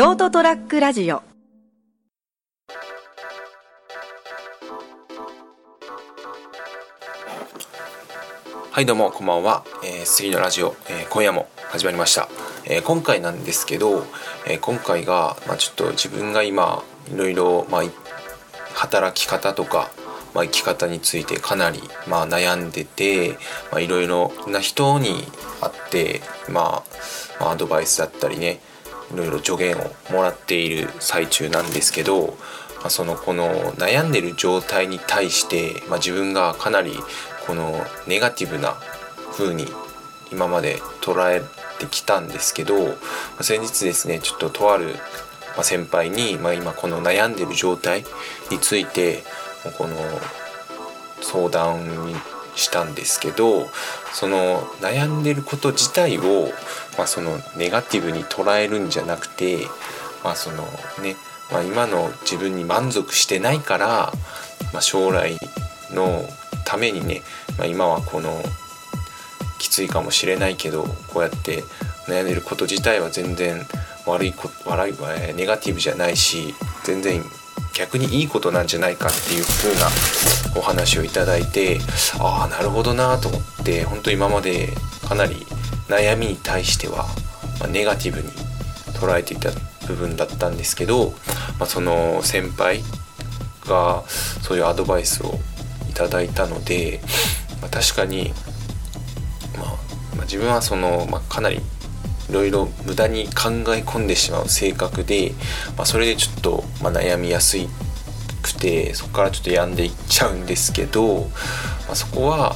ショートトラックラジオ。はいどうもこんばんは、えー、杉のラジオ、えー、今夜も始まりました、えー、今回なんですけど、えー、今回が、まあ、ちょっと自分が今いろいろ、まあ、働き方とか、まあ、生き方についてかなり、まあ、悩んでて、まあ、いろいろな人に会って、まあ、まあアドバイスだったりねいろいろ助言をもらっている最中なんですけど、まあ、そのこの悩んでる状態に対して、まあ、自分がかなりこのネガティブな風に今まで捉えてきたんですけど、まあ、先日ですねちょっととある先輩に、まあ、今この悩んでる状態についてこの相談にしたんですけどその悩んでること自体を、まあ、そのネガティブに捉えるんじゃなくて、まあそのねまあ、今の自分に満足してないから、まあ、将来のためにね、まあ、今はこのきついかもしれないけどこうやって悩んでること自体は全然悪いこ悪いネガティブじゃないし全然逆にいいことなんじゃないかっていう風なお話をいただいてああなるほどなと思って本当今までかなり悩みに対しては、まネガティブに捉えていた部分だったんですけど、まあ、その先輩がそういうアドバイスをいただいたので、まあ、確かに、まあ、まあ、自分はその、まかなりいろいろ無駄に考え込んでしまう性格で、まあ、それでちょっと、ま悩みやすいくてそこからちょっと病んでいっちゃうんですけど、まあ、そこは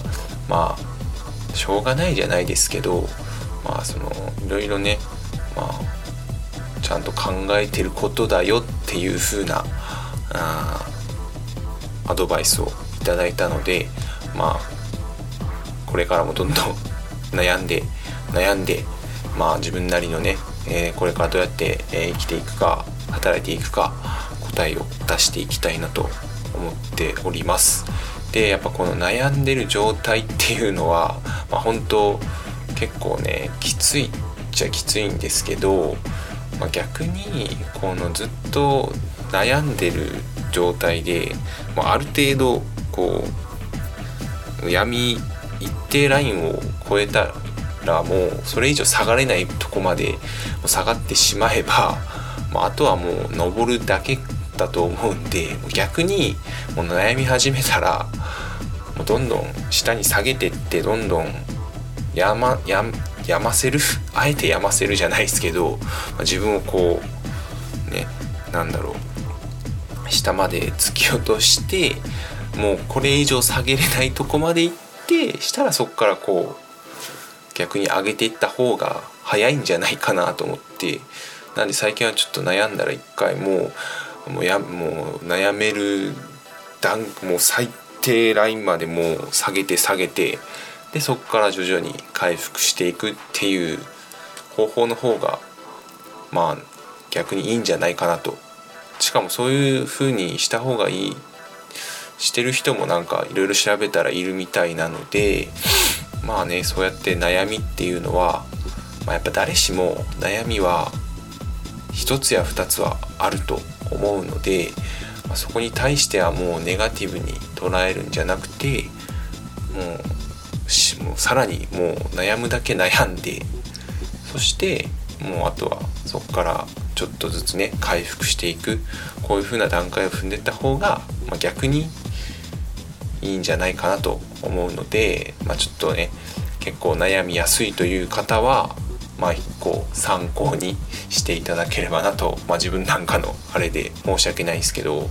まあしょうがないじゃないですけどまあそのいろいろねまあちゃんと考えてることだよっていう風なあアドバイスをいただいたのでまあこれからもどんどん悩んで悩んでまあ自分なりのね、えー、これからどうやって、え、生きていくか働いていくか答えを出していきたいなと思っております。でやっぱこの悩んでる状態っていうのは、まあ、本当結構ねきついっちゃきついんですけど、まあ、逆にこのずっと悩んでる状態で、まあ、ある程度こう闇一定ラインを超えたらもうそれ以上下がれないとこまで下がってしまえば、あ、とはもう登るだけだと思うんで逆にもう悩み始めたらもうどんどん下に下げてってどんどんやまややませる？あえてやませるじゃないですけど、自分をこうねなんだろう下まで突き落としてもうこれ以上下げれないとこまで行ってしたらそこからこう逆に上げていった方が早いんじゃないかなと思ってなんで最近はちょっと悩んだら一回もうもうやもう悩める段もう最低ラインまでもう下げて下げてでそこから徐々に回復していくっていう方法の方がまあ逆にいいんじゃないかなと。しかもそういう風にした方がいい。してる人もなんかいろいろ調べたらいるみたいなのでまあねそうやって悩みっていうのは、まあ、やっぱ誰しも悩みは一つや二つはあると思うので、まあ、そこに対してはもうネガティブに捉えるんじゃなくてもうもうさらにもう悩むだけ悩んでそしてもうあとはそこからちょっとずつね回復していくこういう風な段階を踏んでった方が、まあ、逆にいいんじゃないかなと思うので、まあ、ちょっとね結構悩みやすいという方はまあ一個参考にしていただければなと、まあ、自分なんかのあれで申し訳ないですけど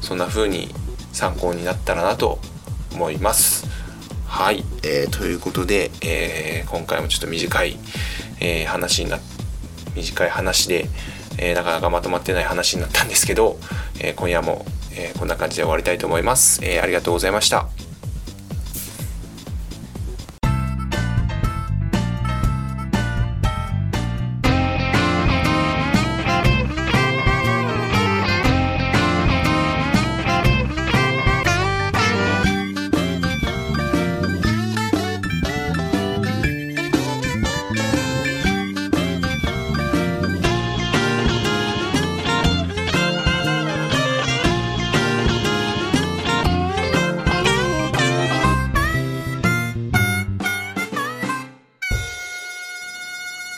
そんな風に参考になったらなと思います。はい、えー、ということで、えー、今回もちょっと短い、えー、話にな短い話で、え、なかなかまとまってない話になったんですけど、え、今夜も、えー、こんな感じで終わりたいと思います、えー、ありがとうございました。